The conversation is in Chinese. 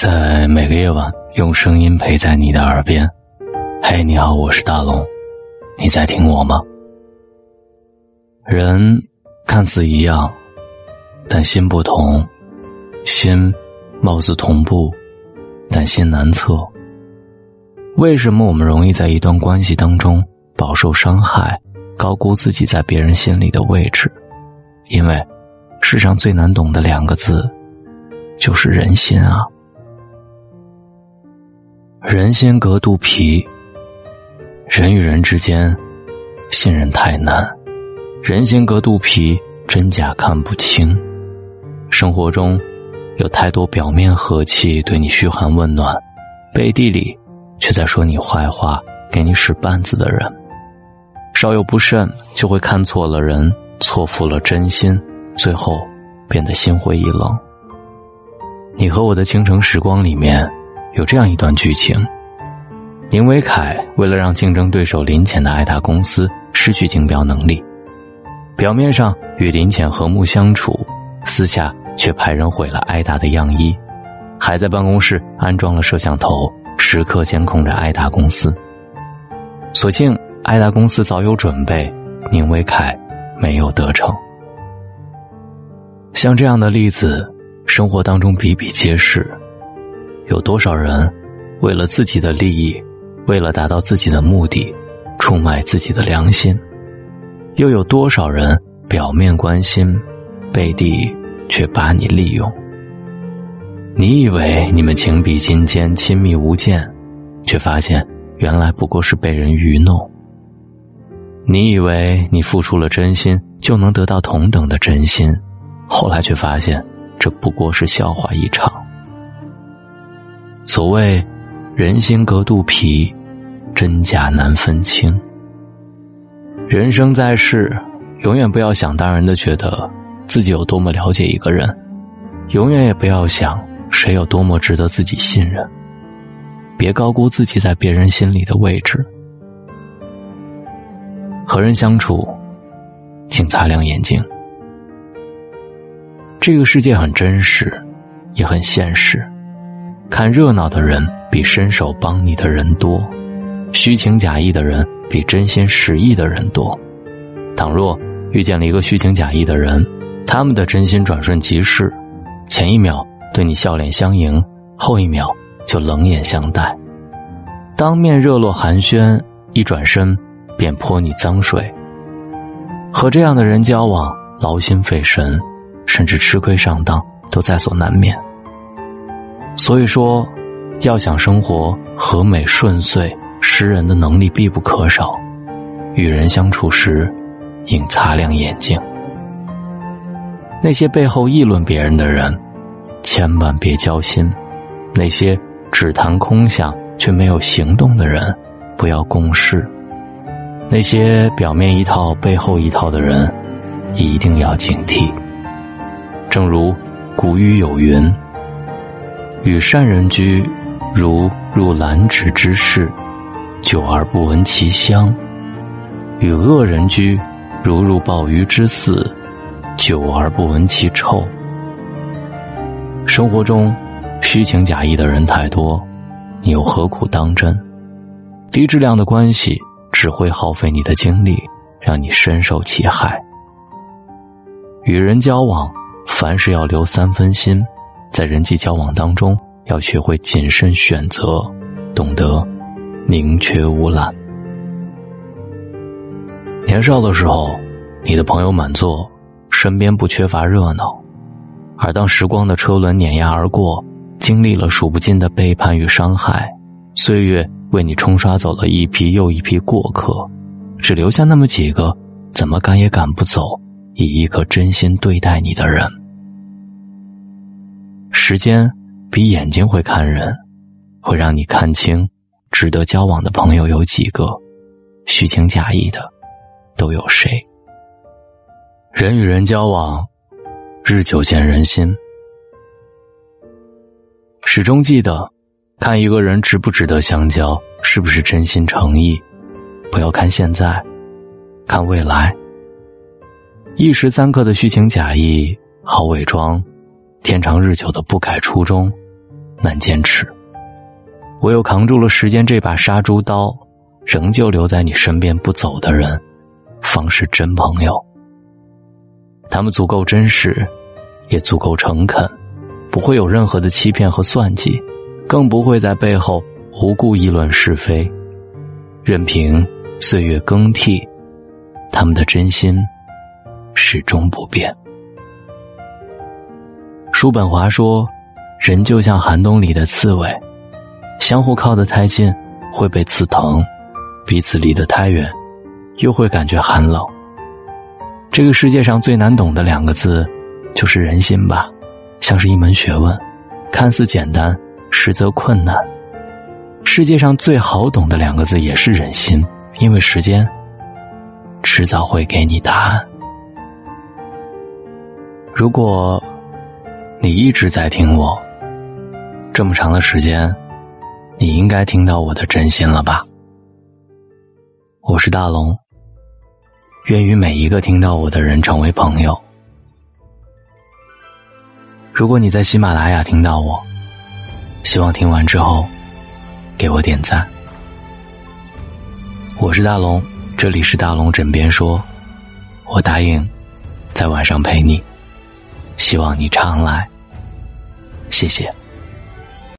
在每个夜晚，用声音陪在你的耳边。嘿，你好，我是大龙，你在听我吗？人看似一样，但心不同；心貌似同步，但心难测。为什么我们容易在一段关系当中饱受伤害，高估自己在别人心里的位置？因为世上最难懂的两个字，就是人心啊！人心隔肚皮，人与人之间信任太难，人心隔肚皮，真假看不清。生活中有太多表面和气，对你嘘寒问暖，背地里却在说你坏话，给你使绊子的人，稍有不慎就会看错了人，错付了真心，最后变得心灰意冷。你和我的倾城时光里面。有这样一段剧情：宁伟凯为了让竞争对手林浅的爱达公司失去竞标能力，表面上与林浅和睦相处，私下却派人毁了爱达的样衣，还在办公室安装了摄像头，时刻监控着爱达公司。所幸爱达公司早有准备，宁伟凯没有得逞。像这样的例子，生活当中比比皆是。有多少人，为了自己的利益，为了达到自己的目的，出卖自己的良心？又有多少人表面关心，背地却把你利用？你以为你们情比金坚，亲密无间，却发现原来不过是被人愚弄。你以为你付出了真心就能得到同等的真心，后来却发现这不过是笑话一场。所谓“人心隔肚皮，真假难分清”。人生在世，永远不要想当然的觉得自己有多么了解一个人，永远也不要想谁有多么值得自己信任。别高估自己在别人心里的位置。和人相处，请擦亮眼睛。这个世界很真实，也很现实。看热闹的人比伸手帮你的人多，虚情假意的人比真心实意的人多。倘若遇见了一个虚情假意的人，他们的真心转瞬即逝，前一秒对你笑脸相迎，后一秒就冷眼相待，当面热络寒暄，一转身便泼你脏水。和这样的人交往，劳心费神，甚至吃亏上当都在所难免。所以说，要想生活和美顺遂，识人的能力必不可少。与人相处时，应擦亮眼睛。那些背后议论别人的人，千万别交心；那些只谈空想却没有行动的人，不要共事；那些表面一套背后一套的人，一定要警惕。正如古语有云。与善人居，如入兰池之室，久而不闻其香；与恶人居，如入鲍鱼之肆，久而不闻其臭。生活中，虚情假意的人太多，你又何苦当真？低质量的关系只会耗费你的精力，让你深受其害。与人交往，凡事要留三分心。在人际交往当中，要学会谨慎选择，懂得宁缺毋滥。年少的时候，你的朋友满座，身边不缺乏热闹；而当时光的车轮碾压而过，经历了数不尽的背叛与伤害，岁月为你冲刷走了一批又一批过客，只留下那么几个，怎么赶也赶不走，以一颗真心对待你的人。时间比眼睛会看人，会让你看清值得交往的朋友有几个，虚情假意的都有谁。人与人交往，日久见人心。始终记得，看一个人值不值得相交，是不是真心诚意，不要看现在，看未来。一时三刻的虚情假意，好伪装。天长日久的不改初衷，难坚持。唯有扛住了时间这把杀猪刀，仍旧留在你身边不走的人，方是真朋友。他们足够真实，也足够诚恳，不会有任何的欺骗和算计，更不会在背后无故议论是非。任凭岁月更替，他们的真心始终不变。叔本华说：“人就像寒冬里的刺猬，相互靠得太近会被刺疼，彼此离得太远，又会感觉寒冷。”这个世界上最难懂的两个字，就是人心吧，像是一门学问，看似简单，实则困难。世界上最好懂的两个字也是人心，因为时间迟早会给你答案。如果你一直在听我，这么长的时间，你应该听到我的真心了吧？我是大龙。愿与每一个听到我的人成为朋友。如果你在喜马拉雅听到我，希望听完之后给我点赞。我是大龙，这里是大龙枕边说，我答应在晚上陪你，希望你常来，谢谢。